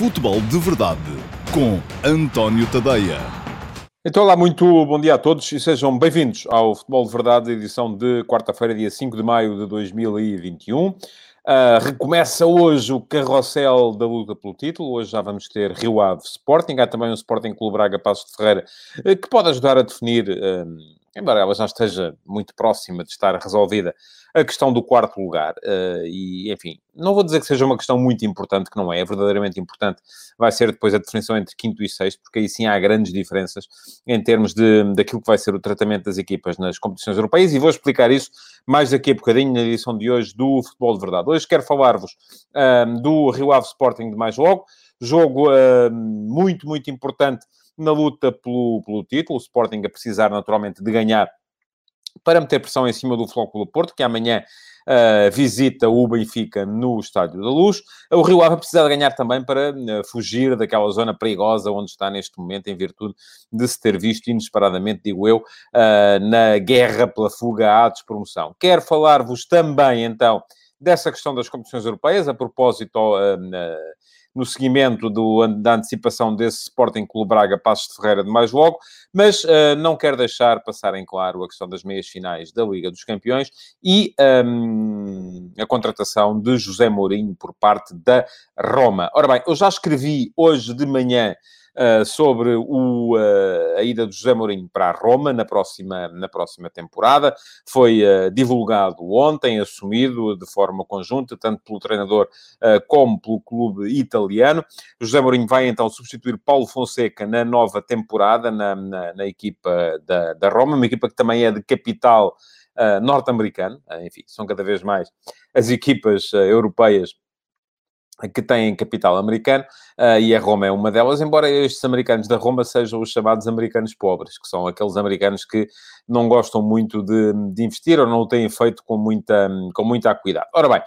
Futebol de Verdade com António Tadeia. Então, olá, muito bom dia a todos e sejam bem-vindos ao Futebol de Verdade, edição de quarta-feira, dia 5 de maio de 2021. Uh, recomeça hoje o carrossel da luta pelo título. Hoje já vamos ter Rio Ave Sporting. Há também o Sporting Clube Braga Passos de Ferreira, uh, que pode ajudar a definir, uh, embora ela já esteja muito próxima de estar resolvida, a questão do quarto lugar. Uh, e, enfim, não vou dizer que seja uma questão muito importante, que não é, é verdadeiramente importante. Vai ser depois a definição entre quinto e sexto, porque aí sim há grandes diferenças em termos de, daquilo que vai ser o tratamento das equipas nas competições europeias. E vou explicar isso mais daqui a bocadinho na edição de hoje do Futebol de Verdade. Hoje quero falar-vos uh, do Rio Ave Sporting de mais logo. Jogo uh, muito, muito importante na luta pelo, pelo título. O Sporting a precisar naturalmente de ganhar para meter pressão em cima do Flóculo Porto, que amanhã uh, visita o Benfica no Estádio da Luz. O Rio Ave precisa ganhar também para uh, fugir daquela zona perigosa onde está neste momento, em virtude de se ter visto inesperadamente, digo eu, uh, na guerra pela fuga à despromoção. Quero falar-vos também, então, dessa questão das competições europeias, a propósito no seguimento do, da antecipação desse Sporting Clube Braga Passos de Ferreira de mais logo, mas uh, não quero deixar passar em claro a questão das meias finais da Liga dos Campeões e um, ehm, a contratação de José Mourinho por parte da Roma. Ora bem, eu já escrevi hoje de manhã uh, sobre o, uh, a ida de José Mourinho para a Roma na próxima, na próxima temporada. Foi uh, divulgado ontem, assumido de forma conjunta, tanto pelo treinador como pelo clube italiano. José Mourinho vai então substituir Paulo Fonseca na nova temporada na, na, na equipa da, da Roma, uma equipa que também é de capital norte-americano. enfim, são cada vez mais as equipas europeias que têm capital americano, uh, e a Roma é uma delas, embora estes americanos da Roma sejam os chamados americanos pobres, que são aqueles americanos que não gostam muito de, de investir ou não o têm feito com muita, com muita acuidade. Ora bem,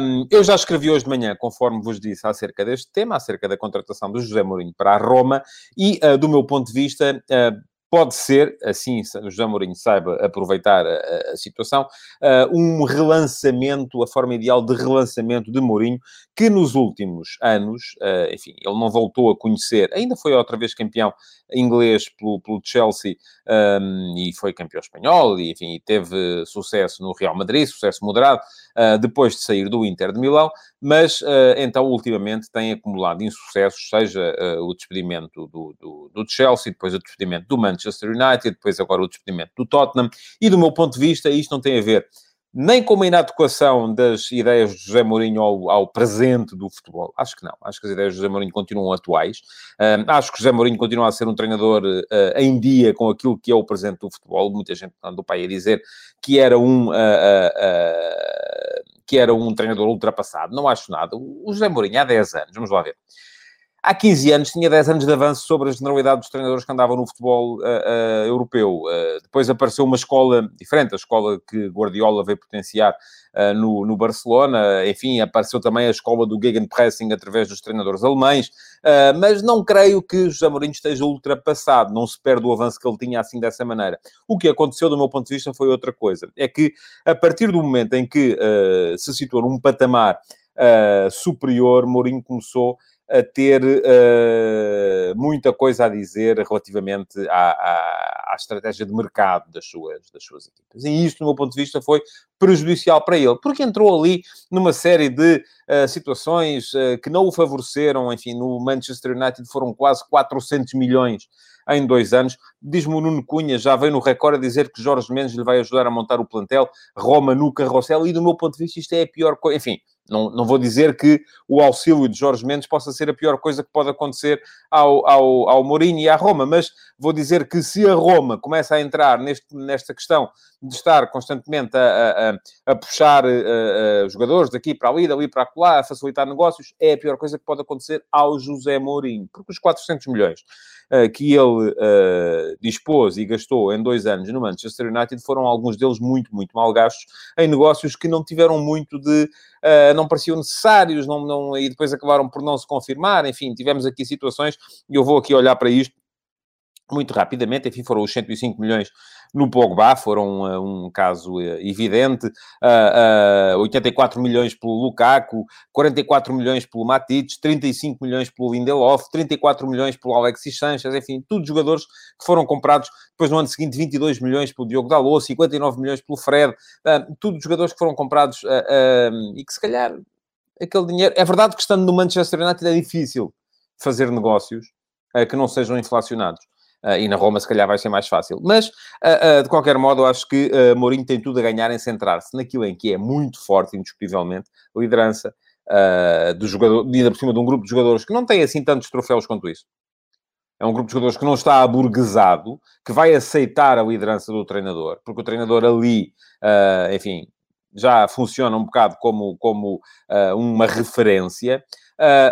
um, eu já escrevi hoje de manhã, conforme vos disse, acerca deste tema, acerca da contratação do José Mourinho para a Roma, e uh, do meu ponto de vista, uh, pode ser, assim o José Mourinho saiba aproveitar a, a situação, uh, um relançamento, a forma ideal de relançamento de Mourinho, que nos últimos anos, uh, enfim, ele não voltou a conhecer, ainda foi outra vez campeão inglês pelo, pelo Chelsea um, e foi campeão espanhol, e enfim, teve sucesso no Real Madrid, sucesso moderado, uh, depois de sair do Inter de Milão, mas então ultimamente tem acumulado insucessos, seja o despedimento do, do, do Chelsea, depois o despedimento do Manchester United, depois agora o despedimento do Tottenham, e do meu ponto de vista, isto não tem a ver nem com uma inadequação das ideias de José Mourinho ao, ao, presente do futebol. Acho que não. Acho que as ideias de José Mourinho continuam atuais. Uh, acho que José Mourinho continua a ser um treinador uh, em dia com aquilo que é o presente do futebol. Muita gente do pai a dizer que era um... Uh, que era um treinador ultrapassado. Não acho nada. O José Mourinho há 10 anos, vamos lá ver há 15 anos tinha 10 anos de avanço sobre a generalidade dos treinadores que andavam no futebol uh, uh, europeu. Uh, depois apareceu uma escola diferente, a escola que Guardiola veio potenciar no, no, Barcelona. Enfim, apareceu também a escola do Gegenpressing através dos treinadores alemães. mas não creio que José Mourinho esteja ultrapassado. Não se perde o avanço que ele tinha assim dessa maneira. O que aconteceu, do meu ponto de vista, foi outra coisa. É que, a partir do momento em que se situou num patamar superior, Mourinho começou a ter uh, muita coisa a dizer relativamente à, à, à, estratégia de mercado das suas, das suas equipas. E isto, do meu ponto de vista, foi prejudicial para ele, porque entrou ali numa série de uh, situações uh, que não o favoreceram. Enfim, no Manchester United foram quase 400 milhões em dois anos. Diz-me o Nuno Cunha, já veio no recorde a dizer que Jorge Mendes lhe vai ajudar a montar o plantel, Roma no carrossel, e do meu ponto de vista isto é a pior coisa. Enfim, não, não vou dizer que o auxílio de Jorge Mendes possa ser a pior coisa que pode acontecer ao, ao, ao Mourinho e à Roma, mas vou dizer que se a Roma começa a entrar neste, nesta questão de estar constantemente a, a, a puxar a, eh, eh, jogadores daqui para ali, dali para lá, a facilitar negócios, é a pior coisa que pode acontecer ao José Mourinho, porque os 400 milhões uh, que ele uh, dispôs e gastou em dois anos no Manchester United foram alguns deles muito, muito mal gastos em negócios que não tiveram muito de. Uh, não pareciam necessários, não, não, e depois acabaram por não se confirmar. Enfim, tivemos aqui situações, e eu vou aqui olhar para isto muito rapidamente, enfim, foram os 105 milhões no Pogba, foram uh, um caso uh, evidente, uh, 84 milhões pelo Lukaku, 44 milhões pelo Matic, 35 milhões pelo Lindelof, 34 milhões pelo Alexis Sanchez, enfim, tudo jogadores que foram comprados depois no ano seguinte 22 milhões pelo Diogo Dalot, 59 milhões pelo Fred, tudo jogadores que foram comprados e que se calhar aquele dinheiro... É verdade que estando no Manchester United é difícil fazer negócios que não sejam inflacionados. Uh, e na Roma, se calhar, vai ser mais fácil. Mas, uh, uh, de qualquer modo, acho que uh, Mourinho tem tudo a ganhar em centrar-se naquilo em que é muito forte, indiscutivelmente, liderança do jogador, ainda por cima de um grupo de jogadores que não tem assim tantos troféus quanto isso. É um grupo de jogadores que não está aburguesado, que vai aceitar a liderança do treinador, porque o treinador ali, enfim, já funciona um bocado como, como uma referência.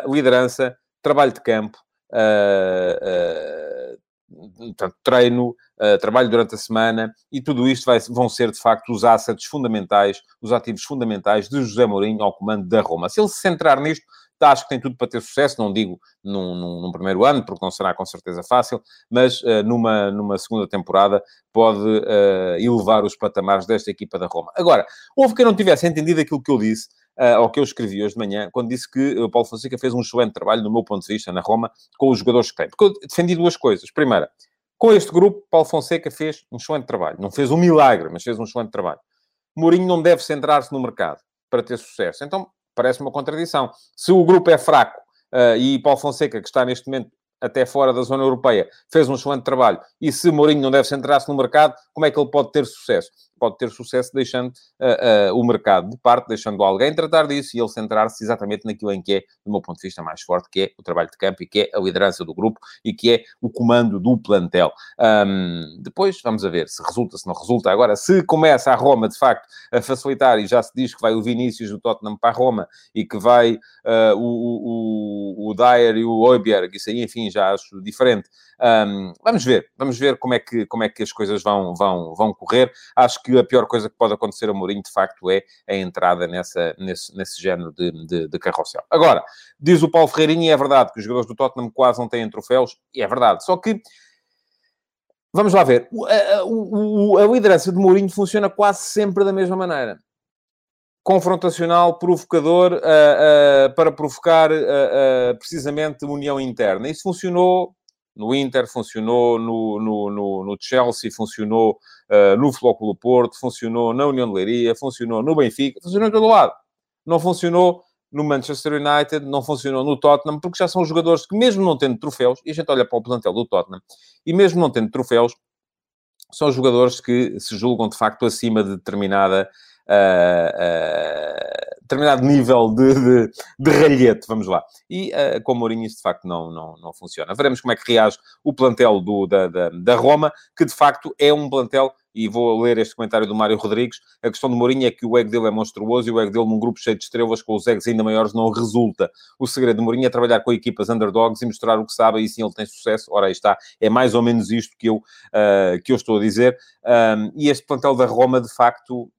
liderança, trabalho de campo, uh, portanto, treino, uh, trabalho durante a semana, e tudo isto vai, vão ser, de facto, os assets fundamentais, os ativos fundamentais de José Mourinho ao comando da Roma. Se ele se centrar nisto, acho que tem tudo para ter sucesso, não digo num, num, num primeiro ano, porque não será com certeza fácil, mas uh, numa, numa segunda temporada pode uh, elevar os patamares desta equipa da Roma. Agora, houve quem não tivesse entendido aquilo que eu disse, uh, ao que eu escrevi hoje de manhã, quando disse que o Paulo Fonseca fez um excelente trabalho, no meu ponto de vista, na Roma, com os jogadores que tem. Porque eu defendi duas coisas. Primeira, com este grupo, Paulo Fonseca fez um excelente trabalho. Não fez um milagre, mas fez um excelente trabalho. Mourinho não deve centrar-se no mercado para ter sucesso. Então, parece uma contradição. Se o grupo é fraco uh, e Paulo Fonseca, que está neste momento até fora da zona europeia, fez um excelente trabalho, e se Mourinho não deve centrar-se no mercado, como é que ele pode ter sucesso? Pode ter sucesso deixando uh, uh, o mercado de parte, deixando alguém tratar disso e ele centrar-se exatamente naquilo em que é, do meu ponto de vista, mais forte, que é o trabalho de campo e que é a liderança do grupo e que é o comando do plantel. Um, depois, vamos a ver se resulta, se não resulta. Agora, se começa a Roma, de facto, a facilitar, e já se diz que vai o Vinícius do Tottenham para a Roma e que vai uh, o, o, o Dyer e o Oiberg, isso aí, enfim, já acho diferente. Um, vamos ver, vamos ver como é que, como é que as coisas vão, vão, vão correr. Acho que a pior coisa que pode acontecer a Mourinho, de facto, é a entrada nessa, nesse, nesse género de, de, de carrossel. Agora, diz o Paulo Ferreirinho, e é verdade que os jogadores do Tottenham quase não têm troféus, e é verdade. Só que Vamos lá ver. A, liderança de Mourinho funciona quase sempre da mesma maneira. Confrontacional, provocador, uh, uh, para provocar uh, precisamente união interna. Isso funcionou no Inter, funcionou no, no, no, no Chelsea, funcionou uh, no Flóculo Porto, funcionou na União de Leiria, funcionou no Benfica, funcionou em todo lado. Não funcionou no Manchester United, não funcionou no Tottenham, porque já são jogadores que, mesmo não tendo troféus, e a gente olha para o plantel do Tottenham, e mesmo não tendo troféus, são jogadores que se julgam de facto acima de determinada. Uh, determinado nível de, de, de ralhete, vamos lá. E uh, com o Mourinho isso de facto não, não, não funciona. Veremos como é que reage o plantel do, da, da, da Roma, que de facto é um plantel e vou ler este comentário do Mário Rodrigues. A questão do Mourinho é que o ego dele é monstruoso e o ego dele num grupo cheio de estrelas com os egos ainda maiores não resulta. O segredo do Mourinho é trabalhar com equipas underdogs e mostrar o que sabe e sim ele tem sucesso. Ora, aí está. É mais ou menos isto que eu, uh, que eu estou a dizer. Um, e este plantel da Roma, de facto,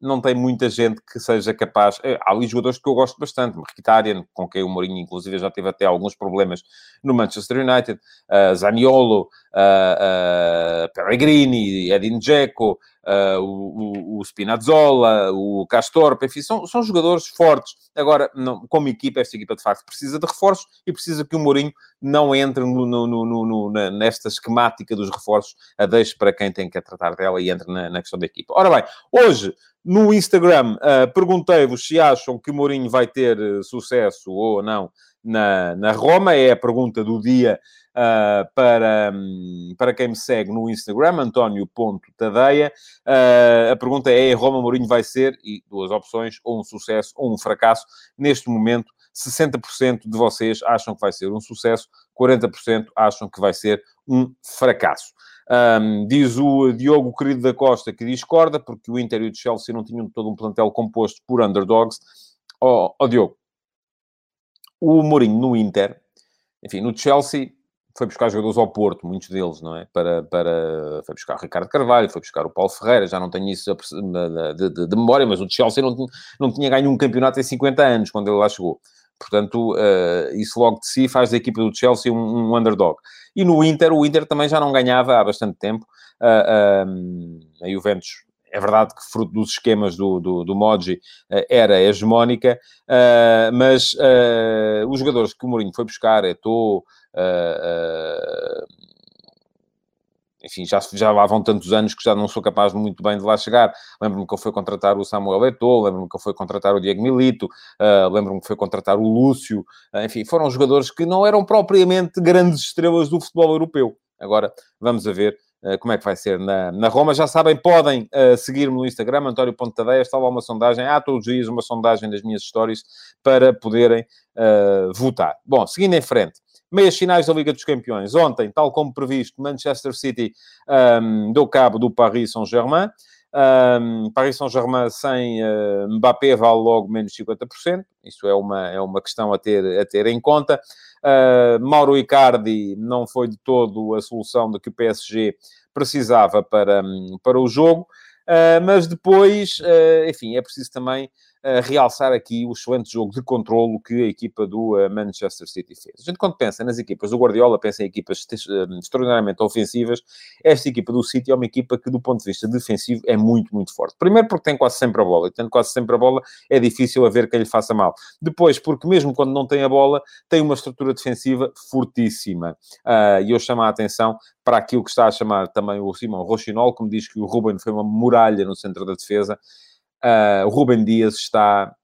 não tem muita gente que seja capaz. Eh, há ali jogadores que eu gosto bastante, Mkhitaryan, com quem o Mourinho, inclusive, já teve até alguns problemas no Manchester United, uh, Zaniolo, uh, uh, Pellegrini, Edin Dzeko, uh, o, o, Spinazzola, o Castorp, enfim, são, são jogadores fortes. Agora, não, como equipa, esta equipa de facto precisa de reforços e precisa que o Mourinho não entre no, no, no, nesta esquemática dos reforços, a deixe para quem tem que tratar dela e entre na, na questão da equipa. Ora bem, hoje no Instagram uh, perguntei-vos se acham que Mourinho vai ter uh, sucesso ou não na, na Roma, é a pergunta do dia uh, para, um, para quem me segue no Instagram, António.tadeia. Uh, a pergunta é: Roma Mourinho vai ser, e duas opções, ou um sucesso ou um fracasso. Neste momento, 60% de vocês acham que vai ser um sucesso, 40% acham que vai ser um fracasso. Um, diz o Diogo Querido da Costa que discorda, porque o Inter e o Chelsea não tinham todo um plantel composto por underdogs. Ó oh, oh, Diogo, o Mourinho no Inter, enfim, no Chelsea, foi buscar jogadores ao Porto, muitos deles, não é? Para, para, foi buscar o Ricardo Carvalho, foi buscar o Paulo Ferreira, já não tenho isso de, de, de memória, mas o Chelsea não, não tinha ganho um campeonato em 50 anos, quando ele lá chegou. Portanto, uh, isso logo de si faz da equipa do Chelsea um, um underdog. E no Inter, o Inter também já não ganhava há bastante tempo. Uh, a Juventus é verdade que fruto dos esquemas do, do, do Moji era hegemónica, uh, mas uh, os jogadores que o Mourinho foi buscar, Eto'o, enfim, já, já lá vão tantos anos que já não sou capaz muito bem de lá chegar. Lembro-me que eu fui contratar o Samuel Eto'o, lembro-me que eu fui contratar o Diego Milito, uh, lembro-me que foi contratar o Lúcio, uh, enfim, foram jogadores que não eram propriamente grandes estrelas do futebol europeu. Agora, vamos a ver como é que vai ser na, na Roma. Já sabem, podem seguir-me no Instagram, António está lá uma sondagem, há todos os dias uma sondagem das minhas histórias para poderem votar. Bom, seguindo em frente, Meias finais da Liga dos Campeões. Ontem, tal como previsto, Manchester City um, deu cabo do Paris Saint-Germain. Um, Paris Saint-Germain sem uh, Mbappé vale logo menos 50%. Isso é uma, é uma questão a ter, a ter em conta. Uh, Mauro Icardi não foi de todo a solução de que o PSG precisava para, para o jogo. Uh, mas depois, uh, enfim, é preciso também realçar aqui o excelente jogo de controlo que a equipa do uh, Manchester City fez. A gente, quando pensa nas equipas do Guardiola, pensa em equipas uh, extraordinariamente ofensivas. Esta equipa do City é uma equipa que, do ponto de vista defensivo, é muito, muito forte. Primeiro, porque tem quase sempre a bola, e tendo quase sempre a bola, é difícil haver quem lhe faça mal. Depois, porque mesmo quando não tem a bola, tem uma estrutura defensiva fortíssima. E eu chamo a atenção para aquilo que está a chamar também o Simão Rochinol, me diz que o Ruben foi uma muralha no centro da defesa. Uh, o Rubem Dias está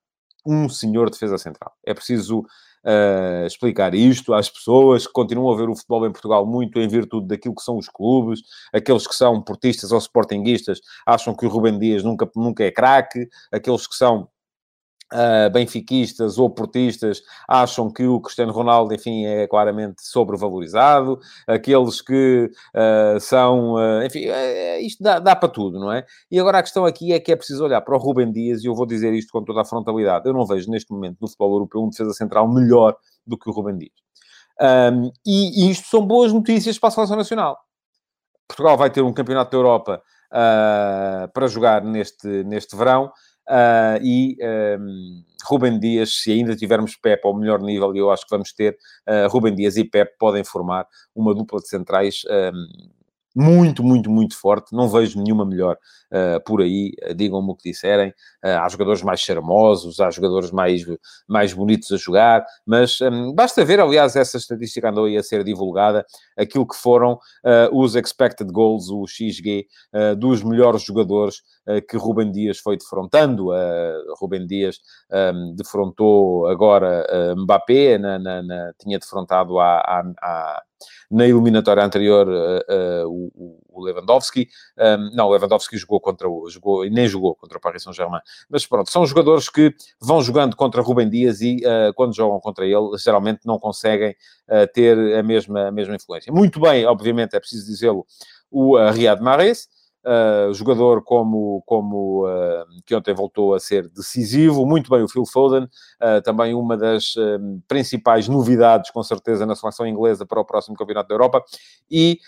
um senhor defesa central. É preciso uh, explicar isto às pessoas que continuam a ver o futebol em Portugal muito em virtude daquilo que são os clubes, aqueles que são portistas ou sportinguistas acham que o Rubem Dias nunca, nunca é craque, aqueles que são Uh, benfiquistas ou portistas acham que o Cristiano Ronaldo, enfim, é claramente sobrevalorizado, aqueles que uh, são, uh, enfim, é, é, isto dá, dá, para tudo, não é? E agora a questão aqui é que é preciso olhar para o Rubem Dias, e eu vou dizer isto com toda a frontalidade, eu não vejo neste momento no futebol europeu um defesa central melhor do que o Rubem Dias. Um, e, e, isto são boas notícias para a Seleção Nacional. Portugal vai ter um campeonato da Europa para jogar neste, neste verão, Uh, e um, Rubem Dias, se ainda tivermos Pep ao melhor nível, e eu acho que vamos ter, uh, Rubem Dias e Pep podem formar uma dupla de centrais um, muito, muito, muito forte. Não vejo nenhuma melhor uh, por aí. Uh, Digam-me o que disserem. Uh, há jogadores mais charmosos, há jogadores mais, mais bonitos a jogar, mas um, basta ver, aliás, essa estatística andou aí a ser divulgada, aquilo que foram os expected goals, o XG, dos melhores jogadores que Rubem Dias foi defrontando. Rubem Dias um, defrontou agora Mbappé, na, na, na, tinha defrontado a na eliminatória anterior uh, uh, o, o, Lewandowski. Um, não, o Lewandowski jogou contra o... Jogou, e nem jogou contra o Paris Saint-Germain. Mas pronto, são jogadores que vão jogando contra Rubem Dias e uh, quando jogam contra ele, geralmente não conseguem ter a mesma, a mesma influência. Muito bem, obviamente, é preciso dizê-lo, o Riyad Mahrez, Uh, jogador como, como uh, que ontem voltou a ser decisivo, muito bem o Phil Foden, uh, também uma das principais novidades, com certeza, na seleção inglesa para o próximo Campeonato da Europa, e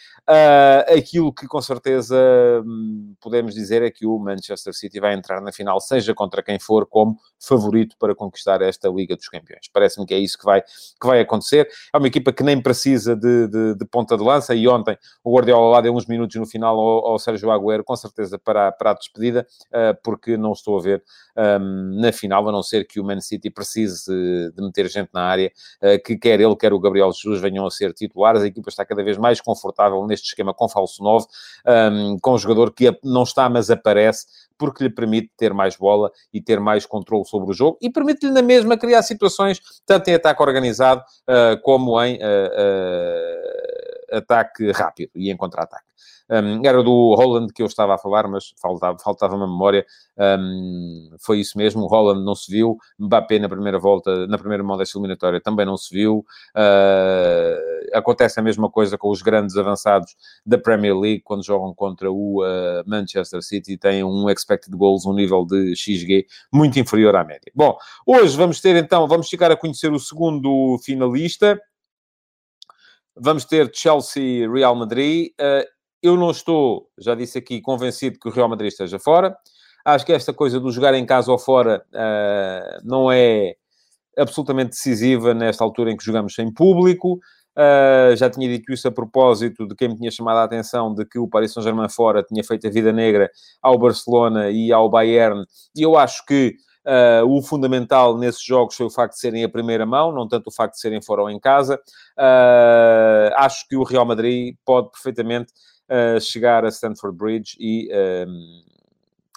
aquilo que com certeza um, podemos dizer é que o Manchester City vai entrar na final, seja contra quem for, como favorito para conquistar esta Liga dos Campeões. Parece-me que é isso que vai, que vai acontecer. É uma equipa que nem precisa de, de, de ponta de lança, e ontem o Guardiola lá deu uns minutos no final ao, ao Sérgio Agüero com certeza, para, para a despedida, uh, porque não estou a ver um, na final, a não ser que o Man City precise de meter gente na área, uh, que quer ele, quer o Gabriel Jesus venham a ser titulares. A equipa está cada vez mais confortável neste esquema com falso 9, um, com um jogador que não está, mas aparece, porque lhe permite ter mais bola e ter mais controle sobre o jogo e permite-lhe na mesma criar situações, tanto em ataque organizado uh, como em uh, uh, ataque rápido e em contra-ataque. Um, era do Holland que eu estava a falar, mas faltava, faltava-me a memória. Um, foi isso mesmo, Holland não se viu, Mbappé na primeira volta, na primeira mão desta eliminatória também não se viu. Uh, acontece a mesma coisa com os grandes avançados da Premier League, quando jogam contra o uh, Manchester City, têm um expected goals, um nível de XG muito inferior à média. Bom, hoje vamos ter então, vamos ficar a conhecer o segundo finalista. Vamos ter Chelsea-Real Madrid. Uh, eu não estou, já disse aqui, convencido que o Real Madrid esteja fora. Acho que esta coisa do jogar em casa ou fora uh, não é absolutamente decisiva nesta altura em que jogamos sem público. Uh, já tinha dito isso a propósito de quem me tinha chamado a atenção de que o Paris Saint-Germain fora tinha feito a vida negra ao Barcelona e ao Bayern, e eu acho que Uh, o fundamental nesses jogos foi o facto de serem a primeira mão, não tanto o facto de serem fora ou em casa. Uh, acho que o Real Madrid pode perfeitamente uh, chegar a Stanford Bridge e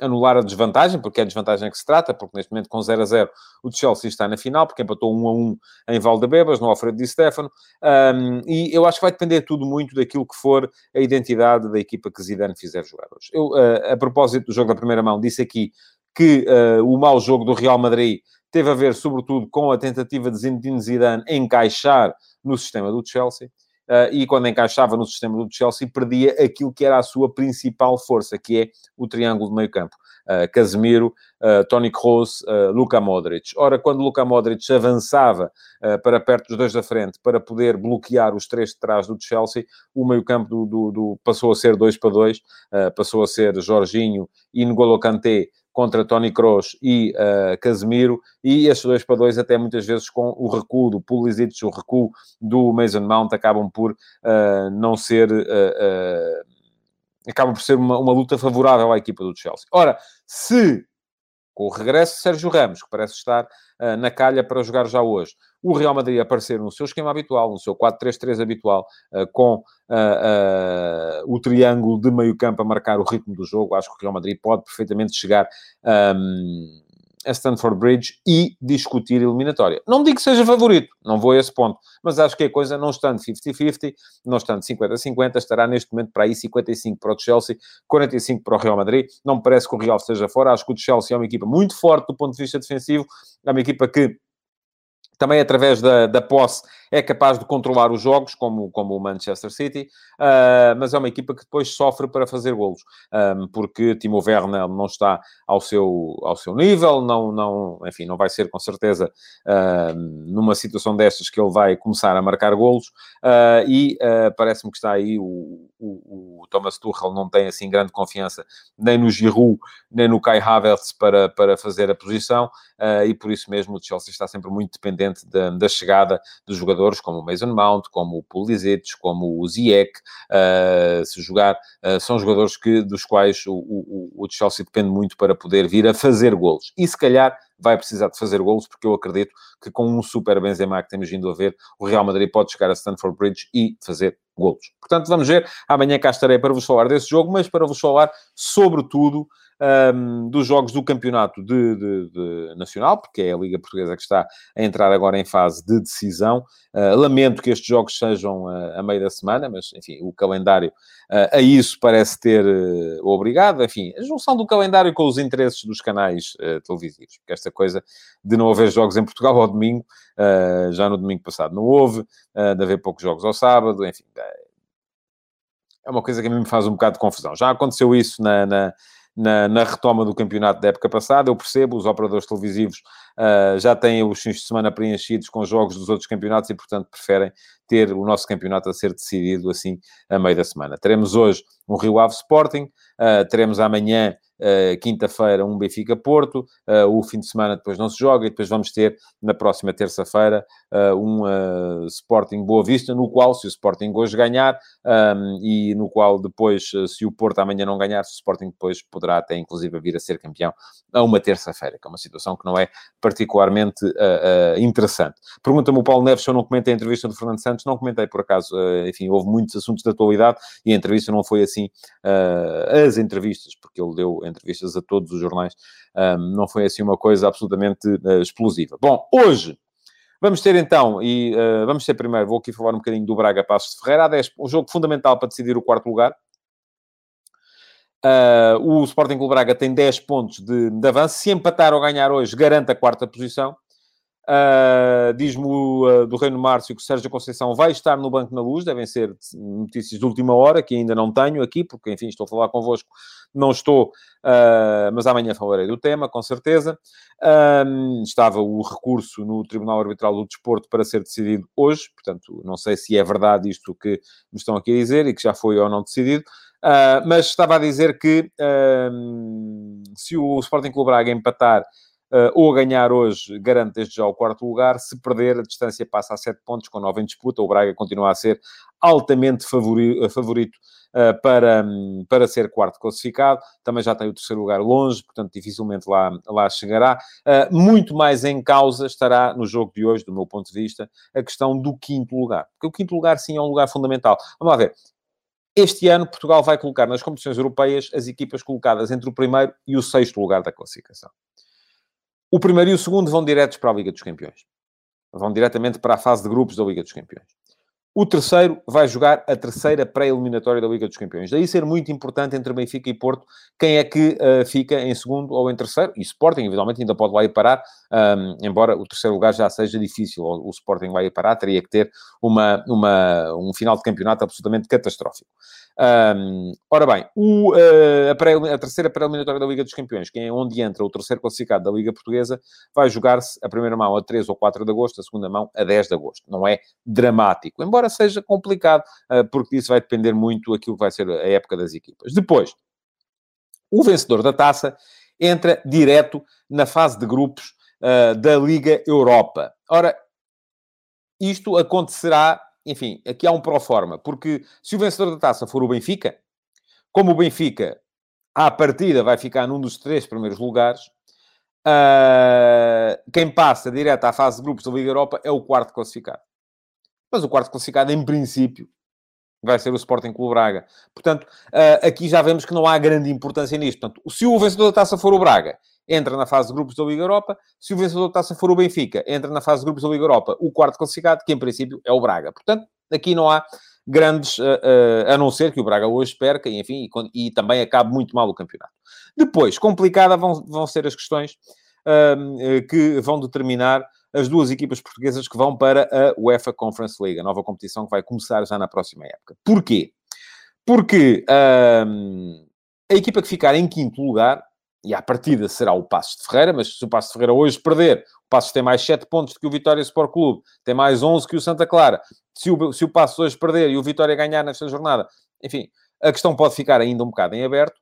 anular a desvantagem, porque é a desvantagem que se trata, porque neste momento com 0 a 0 o Chelsea está na final, porque empatou 1 a 1 em Valdebebas, no Alfredo Di Stefano, um, e eu acho que vai depender tudo muito daquilo que for a identidade da equipa que Zidane fizer jogar hoje. Eu, uh, a propósito do jogo da primeira mão, disse aqui que uh, o mau jogo do Real Madrid teve a ver, sobretudo, com a tentativa de Zinedine Zidane encaixar no sistema do Chelsea. Uh, e quando encaixava no sistema do Chelsea, perdia aquilo que era a sua principal força, que é o triângulo de meio campo. Uh, Casemiro, uh, Toni Kroos, uh, Luka Modric. Ora, quando Luka Modric avançava para perto dos dois da frente para poder bloquear os três de trás do Chelsea, o meio campo do, do, do passou a ser 2 para 2, passou a ser Jorginho e N'Golo Kanté contra Tony Kroos e uh, Casemiro, e estes dois para dois, até muitas vezes com o recuo do Pulisic, o recuo do Mason Mount, acabam por uh, não ser... Uh, por ser uma, uma luta favorável à equipa do Chelsea. Ora, se com o regresso de Sérgio Ramos, que parece estar uh, na calha para jogar já hoje, o Real Madrid aparecer no seu esquema habitual, no seu 4-3-3 habitual, uh, com uh, o triângulo de meio campo a marcar o ritmo do jogo, acho que o Real Madrid pode perfeitamente chegar um, a Stanford Bridge e discutir eliminatória. Não digo que seja favorito, não vou a esse ponto, mas acho que a coisa não estando 50-50, não estando 50-50, estará neste momento para aí 55 para o Chelsea, 45 para o Real Madrid. Não me parece que o Real esteja fora, acho que o Chelsea é uma equipa muito forte do ponto de vista defensivo, é uma equipa que também através da, da posse é capaz de controlar os jogos, como, como o Manchester City, uh, mas é uma equipa que depois sofre para fazer golos, um, porque Timo Werner não está ao seu, ao seu nível, não, não, enfim, não vai ser com certeza uh, numa situação destas que ele vai começar a marcar golos, uh, e parece-me que está aí o, o, o, Thomas Tuchel não tem assim grande confiança nem no Giroud, nem no Kai Havertz para, para fazer a posição, e por isso mesmo o Chelsea está sempre muito dependente da, da chegada de jogadores como o Mason Mount, como o Pulisic, como o Ziyech, uh, se jogar, uh, são jogadores que, dos quais o, o, o Chelsea depende muito para poder vir a fazer golos. E se calhar vai precisar de fazer golos, porque eu acredito que com um super Benzema que temos vindo a ver, o Real Madrid pode chegar a Stanford Bridge e fazer golos. Portanto, vamos ver. Amanhã cá estarei para vos falar desse jogo, mas para vos falar, sobretudo, um, dos jogos do campeonato de, de, de, nacional, porque é a Liga Portuguesa que está a entrar agora em fase de decisão. Uh, lamento que estes jogos sejam uh, a meio da semana, mas enfim, o calendário uh, a isso parece ter obrigado. Enfim, a junção do calendário com os interesses dos canais televisivos, porque esta coisa de não haver jogos em Portugal ao domingo, já no domingo passado não houve, de haver poucos jogos ao sábado, enfim. É uma coisa que a mim me faz um bocado de confusão. Já aconteceu isso na, na na, na, retoma do campeonato da época passada. Eu percebo, os operadores televisivos uh, já têm os fins de semana preenchidos com jogos dos outros campeonatos e, portanto, preferem ter o nosso campeonato a ser decidido assim a meio da semana. Teremos hoje um Rio Ave Sporting, uh, teremos amanhã uh, quinta-feira um Benfica Porto, uh, o fim de semana depois não se joga e depois vamos ter na próxima terça-feira uh, um Sporting Boa Vista, no qual se o Sporting hoje ganhar um, e no qual depois, se o Porto amanhã não ganhar, se o Sporting depois poderá até inclusive vir a ser campeão a uma terça-feira, que é uma situação que não é particularmente interessante. Pergunta-me o Paulo Neves se eu não comentei a entrevista do Fernando Santos, não comentei por acaso, enfim, houve muitos assuntos de atualidade e a entrevista não foi assim as entrevistas, porque ele deu entrevistas a todos os jornais, um, não foi assim uma coisa absolutamente uh, explosiva. Bom, hoje vamos ter então, e uh, vamos ter primeiro, vou aqui falar um bocadinho do Braga Passos de Ferreira, há 10, um jogo fundamental para decidir o quarto lugar. Uh, o Sporting Clube Braga tem 10 pontos de, de avanço. Se empatar ou ganhar hoje, garante a quarta posição. Uh, Diz-me uh, do Reino Márcio que Sérgio Conceição vai estar no Banco na Luz, devem ser notícias de última hora, que ainda não tenho aqui, porque, enfim, estou a falar convosco, não estou, uh, mas amanhã falarei do tema, com certeza. estava o recurso no Tribunal Arbitral do Desporto para ser decidido hoje, portanto, não sei se é verdade isto que me estão aqui a dizer e que já foi ou não decidido. mas estava a dizer que se o Sporting Clube Braga empatar uh, ou ganhar hoje, garante desde já o quarto lugar. Se perder, a distância passa a 7 pontos, com 9 em disputa. O Braga continua a ser altamente favori, favorito uh, para, um, para ser quarto classificado. Também já tem o terceiro lugar longe, portanto, dificilmente lá, lá chegará. Muito mais em causa estará no jogo de hoje, do meu ponto de vista, a questão do quinto lugar. Porque o quinto lugar, sim, é um lugar fundamental. Vamos lá ver. Este ano, Portugal vai colocar nas competições europeias as equipas colocadas entre o primeiro e o sexto lugar da classificação. O primeiro e o segundo vão diretos para a Liga dos Campeões. Vão diretamente para a fase de grupos da Liga dos Campeões. O terceiro vai jogar a terceira pré-eliminatória da Liga dos Campeões. Daí ser muito importante entre Benfica e Porto quem é que uh, fica em segundo ou em terceiro. E Sporting, eventualmente, ainda pode lá ir parar, um, embora o terceiro lugar já seja difícil. O, o Sporting vai ir parar, teria que ter uma, uma, um final de campeonato absolutamente catastrófico. Um, ora bem, o, uh, a, pré, a, terceira pré-eliminatória da Liga dos Campeões, que é onde entra o terceiro classificado da Liga Portuguesa, vai jogar-se a primeira mão a 3 ou 4 de agosto, a segunda mão a 10 de agosto. Não é dramático, embora seja complicado, uh, porque isso vai depender muito daquilo que vai ser a época das equipas. Depois, o vencedor da taça entra direto na fase de grupos uh, da Liga Europa. Ora, isto acontecerá enfim, aqui há um pró-forma, porque se o vencedor da taça for o Benfica, como o Benfica, à partida, vai ficar num dos três primeiros lugares, uh, quem passa direto à fase de grupos da Liga Europa é o quarto classificado. Mas o quarto classificado, em princípio, vai ser o Sporting Clube Braga. Portanto, uh, aqui já vemos que não há grande importância nisto. Portanto, se o vencedor da taça for o Braga, entra na fase de grupos da Liga Europa. Se o vencedor da taça for o Benfica, entra na fase de grupos da Liga Europa. O quarto classificado, que em princípio é o Braga. Portanto, aqui não há grandes, uh, uh, a não ser que o Braga hoje perca, enfim, e, e, também acabe muito mal o campeonato. Depois, complicada vão, vão ser as questões uh, que vão determinar as duas equipas portuguesas que vão para a UEFA Conference League, a nova competição que vai começar já na próxima época. Porquê? Porque a equipa que ficar em quinto lugar e à partida será o Passos de Ferreira, mas se o Passos de Ferreira hoje perder, o Passos tem mais 7 pontos do que o Vitória Sport Clube, tem mais 11 que o Santa Clara. Se o, se o Passos hoje perder e o Vitória ganhar nesta jornada, enfim, a questão pode ficar ainda um bocado em aberto.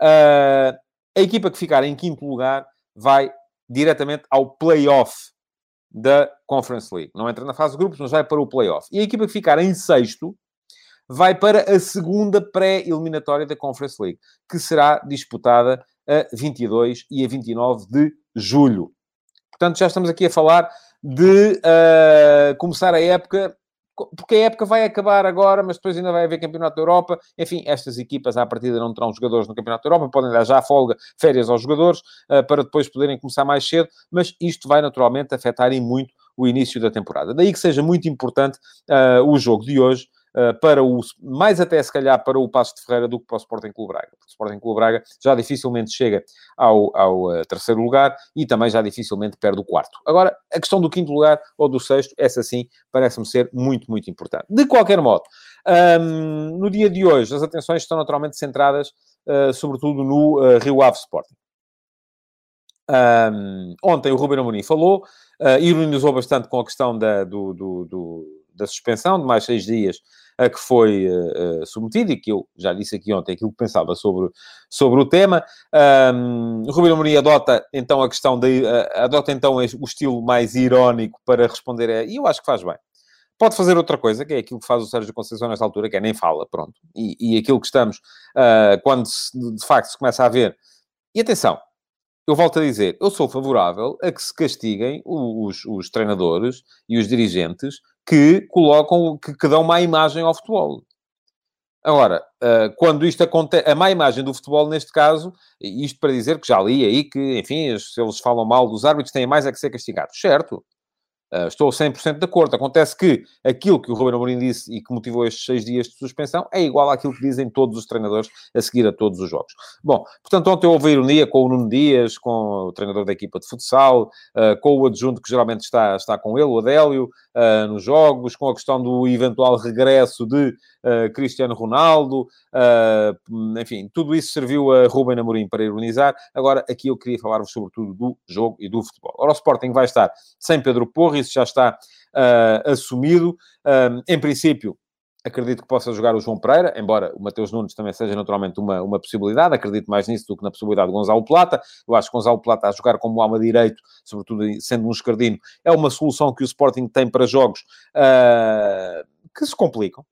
Uh, a equipa que ficar em quinto lugar vai diretamente ao play-off da Conference League. Não entra na fase de grupos, mas vai para o play-off. E a equipa que ficar em sexto vai para a segunda pré-eliminatória da Conference League, que será disputada a 22 e a 29 de julho. Portanto, já estamos aqui a falar de uh, começar a época, porque a época vai acabar agora, mas depois ainda vai haver Campeonato da Europa. Enfim, estas equipas à partida não terão jogadores no Campeonato da Europa, podem dar já folga, férias aos jogadores, uh, para depois poderem começar mais cedo, mas isto vai naturalmente afetar em muito o início da temporada. Daí que seja muito importante uh, o jogo de hoje, uh, para o, mais até se calhar para o Passo de Ferreira do que para o Sporting Clube Braga. Porque o Sporting Clube Braga já dificilmente chega ao, ao uh, terceiro lugar e também já dificilmente perde o quarto. Agora, a questão do quinto lugar ou do sexto, essa sim, parece-me ser muito, muito importante. De qualquer modo, um, no dia de hoje, as atenções estão naturalmente centradas, uh, sobretudo no Rio Ave Sporting. Um, ontem o Ruben Amorim falou, uh, ironizou bastante com a questão da, do, do, do, da suspensão de mais seis dias a que foi uh, submetido e que eu já disse aqui ontem aquilo que pensava sobre, sobre o tema. Um, Amorim adota então a questão, de, uh, adota então o estilo mais irónico para responder a... E eu acho que faz bem. Pode fazer outra coisa, que é aquilo que faz o Sérgio Conceição nesta altura, que é nem fala, pronto. E, e aquilo que estamos, uh, quando se, de facto se começa a ver... E atenção, eu volto a dizer, eu sou favorável a que se castiguem os, os treinadores e os dirigentes que colocam, que, que dão má imagem ao futebol. Agora, uh, quando isto acontece, a má imagem do futebol, neste caso, isto para dizer que já li aí que, enfim, se eles falam mal dos árbitros, têm mais é que ser castigados. Certo. Uh, estou 100% de acordo. Acontece que aquilo que o Ruben Amorim disse e que motivou estes seis dias de suspensão é igual àquilo que dizem todos os treinadores a seguir a todos os jogos. Bom, portanto, ontem houve a ironia com o Nuno Dias, com o treinador da equipa de futsal, uh, com o adjunto que geralmente está, está com ele, o Adélio, uh, nos jogos, com a questão do eventual regresso de Cristiano Ronaldo, enfim, tudo isso serviu a Ruben Amorim para ironizar. Agora, aqui eu queria falar-vos sobretudo do jogo e do futebol. Ora, o Sporting vai estar sem Pedro Porro, isso já está uh, assumido. Uh, em princípio, Acredito que possa jogar o João Pereira, embora o Mateus Nunes também seja naturalmente uma, uma possibilidade. Acredito mais nisso do que na possibilidade de Gonzalo Plata. Eu acho que Gonzalo Plata a jogar como alma direito, sobretudo sendo um escardino, é uma solução que o Sporting tem para jogos uh, que se complicam.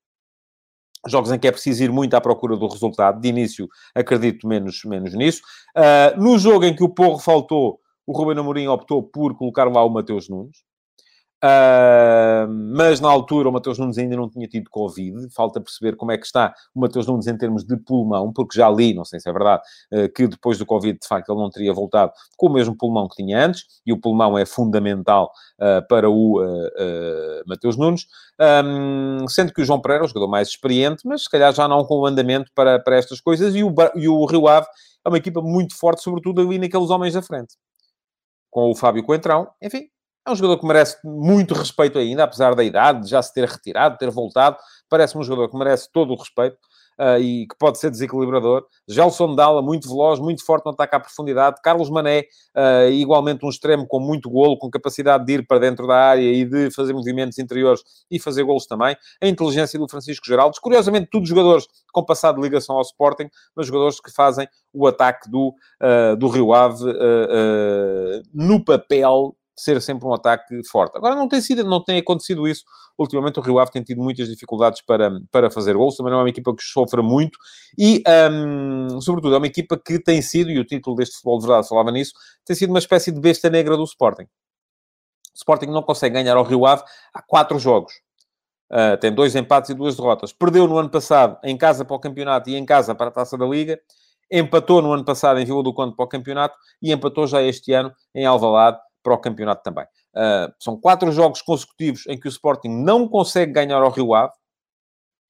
Jogos em que é preciso ir muito à procura do resultado. De início, acredito menos, menos nisso. Uh, no jogo em que o Porro faltou, o Ruben Amorim optou por colocar lá o Mateus Nunes. Uh, mas na altura o Mateus Nunes ainda não tinha tido Covid. Falta perceber como é que está o Mateus Nunes em termos de pulmão, porque já li, não sei se é verdade, uh, que depois do Covid, de facto, ele não teria voltado com o mesmo pulmão que tinha antes, e o pulmão é fundamental uh, para o Mateus Nunes. Um, sendo que o João Pereira é um jogador mais experiente, mas se calhar já não com o andamento para, para estas coisas, e o, e o Rio Ave é uma equipa muito forte, sobretudo ali naqueles homens da frente. Com o Fábio Coentrão, enfim, é um jogador que merece muito respeito ainda, apesar da idade, de já se ter retirado, ter voltado. Parece-me um jogador que merece todo o respeito uh, e que pode ser desequilibrador. Gelson Dalla, muito veloz, muito forte no ataque à profundidade. Carlos Mané, uh, igualmente um extremo com muito golo, com capacidade de ir para dentro da área e de fazer movimentos interiores e fazer golos também. A inteligência do Francisco Geraldes. Curiosamente, todos jogadores com passado de ligação ao Sporting, mas jogadores que fazem o ataque do, uh, do Rio Ave no papel ser sempre um ataque forte. Agora, não tem sido, não tem acontecido isso. Ultimamente, o Rio Ave tem tido muitas dificuldades para, para fazer gols. Também não é uma equipa que sofra muito. E, um, sobretudo, é uma equipa que tem sido, e o título deste futebol de verdade falava nisso, tem sido uma espécie de besta negra do Sporting. O Sporting não consegue ganhar ao Rio Ave há quatro jogos. Uh, tem dois empates e duas derrotas. Perdeu no ano passado em casa para o campeonato e em casa para a Taça da Liga. Empatou no ano passado em Vila do Conde para o campeonato e empatou já este ano em Alvalade para o campeonato também. Uh, são quatro jogos consecutivos em que o Sporting não consegue ganhar ao Rio Ave.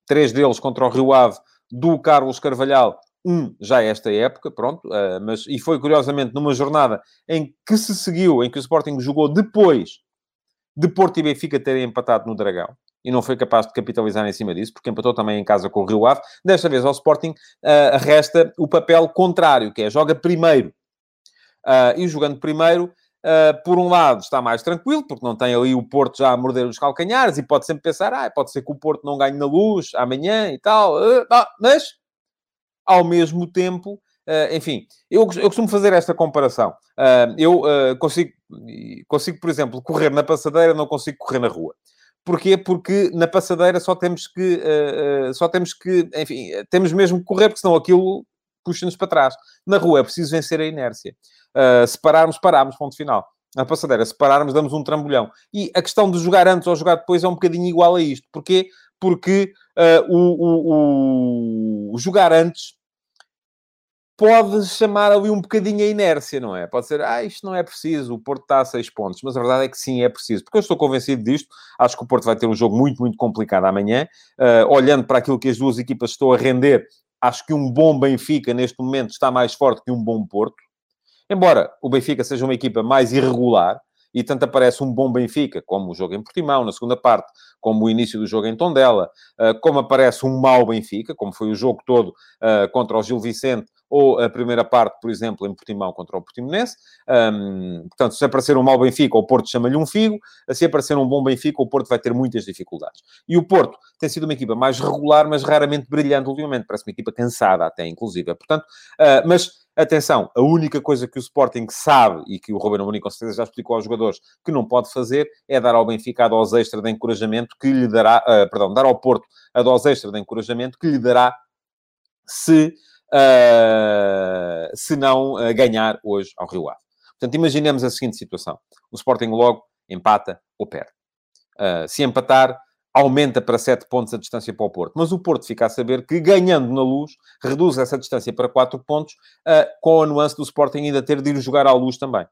Três deles contra o Rio Ave do Carlos Carvalhal. Um já esta época, pronto. Uh, mas, e foi, curiosamente, numa jornada em que se seguiu, em que o Sporting jogou depois de Porto e Benfica terem empatado no Dragão. E não foi capaz de capitalizar em cima disso, porque empatou também em casa com o Rio Ave. Desta vez ao Sporting uh, resta o papel contrário, que é joga primeiro. Uh, e jogando primeiro, Uh, por um lado, está mais tranquilo, porque não tem ali o Porto já a morder os calcanhares e pode sempre pensar, ah, pode ser que o Porto não ganhe na luz amanhã e tal, uh, mas, ao mesmo tempo, uh, enfim, eu, eu costumo fazer esta comparação. eu consigo, consigo, por exemplo, correr na passadeira, não consigo correr na rua. Porquê? Porque na passadeira só temos que, só temos que, enfim, temos mesmo que correr, porque senão aquilo puxa-nos para trás. Na rua é preciso vencer a inércia. Uh, se pararmos, ponto final. Na passadeira, se pararmos, damos um trambolhão. E a questão de jogar antes ou jogar depois é um bocadinho igual a isto. Porquê? Porque uh, o, o, o, jogar antes pode chamar ali um bocadinho a inércia, não é? Pode ser, ah, isto não é preciso, o Porto está a seis pontos. Mas a verdade é que sim, é preciso. Porque eu estou convencido disto. Acho que o Porto vai ter um jogo muito, muito complicado amanhã. Uh, olhando para aquilo que as duas equipas estão a render, acho que um bom Benfica, neste momento, está mais forte que um bom Porto. Embora o Benfica seja uma equipa mais irregular, e tanto aparece um bom Benfica, como o jogo em Portimão, na segunda parte, como o início do jogo em Tondela, eh, como aparece um mau Benfica, como foi o jogo todo eh, contra o Gil Vicente, ou a primeira parte, por exemplo, em Portimão contra o Portimonense. Um, portanto, se aparecer um mau Benfica, o Porto chama-lhe um figo. Se aparecer um bom Benfica, o Porto vai ter muitas dificuldades. E o Porto tem sido uma equipa mais regular, mas raramente brilhante ultimamente. Parece uma equipa cansada até, inclusive. Portanto, uh, mas atenção, a única coisa que o Sporting sabe e que o Ruben Amorim com certeza já explicou aos jogadores que não pode fazer é dar ao Benfica a dose extra de encorajamento que lhe dará, uh, perdão, dar ao Porto a dose extra de encorajamento que lhe dará se uh, se não uh, ganhar hoje ao Rio Ave. Portanto, imaginemos a seguinte situação. O Sporting logo empata ou perde. Se empatar, aumenta para 7 pontos a distância para o Porto. Mas o Porto fica a saber que, ganhando na luz, reduz essa distância para 4 pontos, uh, com a nuance do Sporting ainda ter de ir jogar à luz também.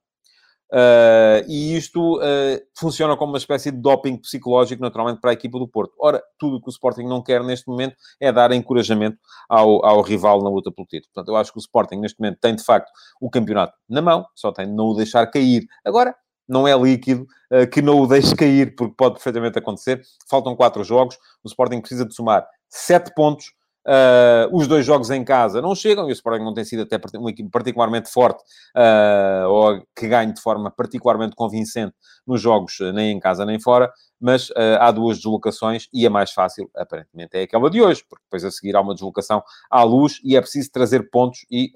Uh, e isto uh, funciona como uma espécie de doping psicológico, naturalmente, para a equipa do Porto. Ora, tudo o que o Sporting não quer neste momento é dar encorajamento ao, ao rival na luta pelo título. Portanto, eu acho que o Sporting neste momento tem, de facto, o campeonato na mão, só tem de não o deixar cair. Agora, não é líquido uh, que não o deixe cair, porque pode perfeitamente acontecer. Faltam quatro jogos, o Sporting precisa de somar sete pontos Uh, os dois jogos em casa não chegam e o Sporting não tem sido até uma equipe particularmente forte uh, ou que ganhe de forma particularmente convincente nos jogos, nem em casa nem fora. Mas há duas deslocações e a mais fácil, aparentemente, é aquela de hoje, porque depois a seguir há uma deslocação à luz e é preciso trazer pontos e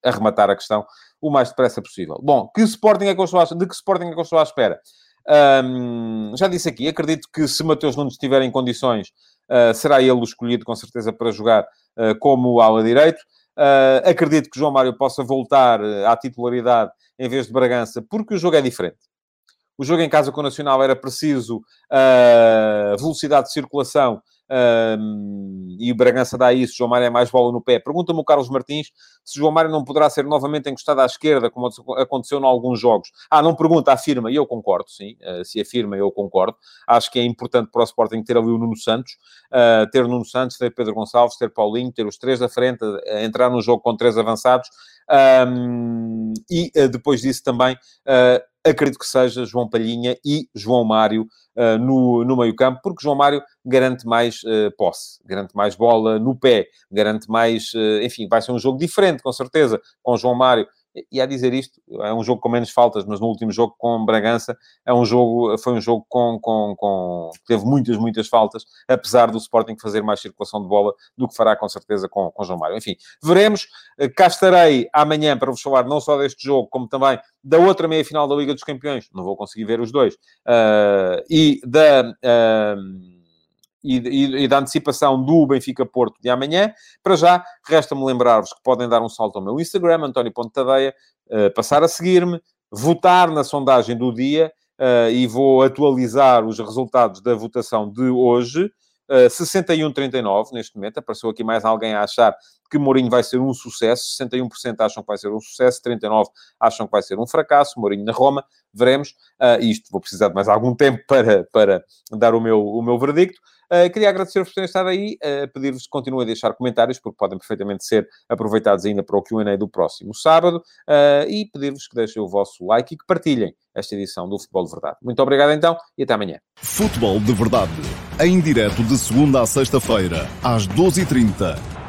arrematar a questão o mais depressa possível. Bom, que Sporting é que eu estou à, de que Sporting é que eu estou à espera? Um, já disse aqui, acredito que se Mateus não estiver em condições, uh, será ele o escolhido com certeza para jogar uh, como ala direito. Uh, acredito que João Mário possa voltar à titularidade em vez de Bragança, porque o jogo é diferente. O jogo em casa com o Nacional era preciso velocidade de circulação um, e o Bragança dá isso, João Mário é mais bola no pé. Pergunta-me o Carlos Martins se João Mário não poderá ser novamente encostado à esquerda, como aconteceu em alguns jogos. Ah, não pergunta, afirma, e eu concordo, sim. Uh, se afirma, eu concordo. Acho que é importante para o Sporting ter ali o Nuno Santos, uh, ter Nuno Santos, ter Pedro Gonçalves, ter Paulinho, ter os três da frente, uh, entrar no jogo com três avançados. Um, e depois disso também acredito que seja João Palhinha e João Mário uh, no, no meio-campo, porque João Mário garante mais uh, posse, garante mais bola no pé, garante mais, uh, enfim, vai ser um jogo diferente, com certeza, com João Mário e a dizer isto, é um jogo com menos faltas, mas no último jogo com Bragança é um jogo, foi um jogo com, com, com teve muitas, muitas faltas, apesar do Sporting fazer mais circulação de bola do que fará com certeza com, com João Mário. Enfim, veremos. Eh, cá estarei amanhã para vos falar não só deste jogo, como também da outra meia-final da Liga dos Campeões. Não vou conseguir ver os dois. Uh, e da... Uh, e, e, e, da antecipação do Benfica Porto de amanhã. Para já, resta-me lembrar-vos que podem dar um salto ao meu Instagram, António Ponte Tadeia, uh, passar a seguir-me, votar na sondagem do dia uh, e vou atualizar os resultados da votação de hoje. Uh, eh, 61-39 neste momento, apareceu aqui mais alguém a achar que Mourinho vai ser um sucesso, 61% acham que vai ser um sucesso, 39% acham que vai ser um fracasso, Mourinho na Roma, veremos. Uh, isto vou precisar de mais algum tempo para, para dar o meu, o meu verdicto. Uh, queria agradecer-vos por terem estado aí, uh, pedir-vos que continuem a deixar comentários, porque podem perfeitamente ser aproveitados ainda para o Q&A do próximo sábado, uh, e pedir-vos que deixem o vosso like e que partilhem esta edição do Futebol de Verdade. Muito obrigado então e até amanhã. Futebol de Verdade, em direto de segunda a sexta-feira, às 12h30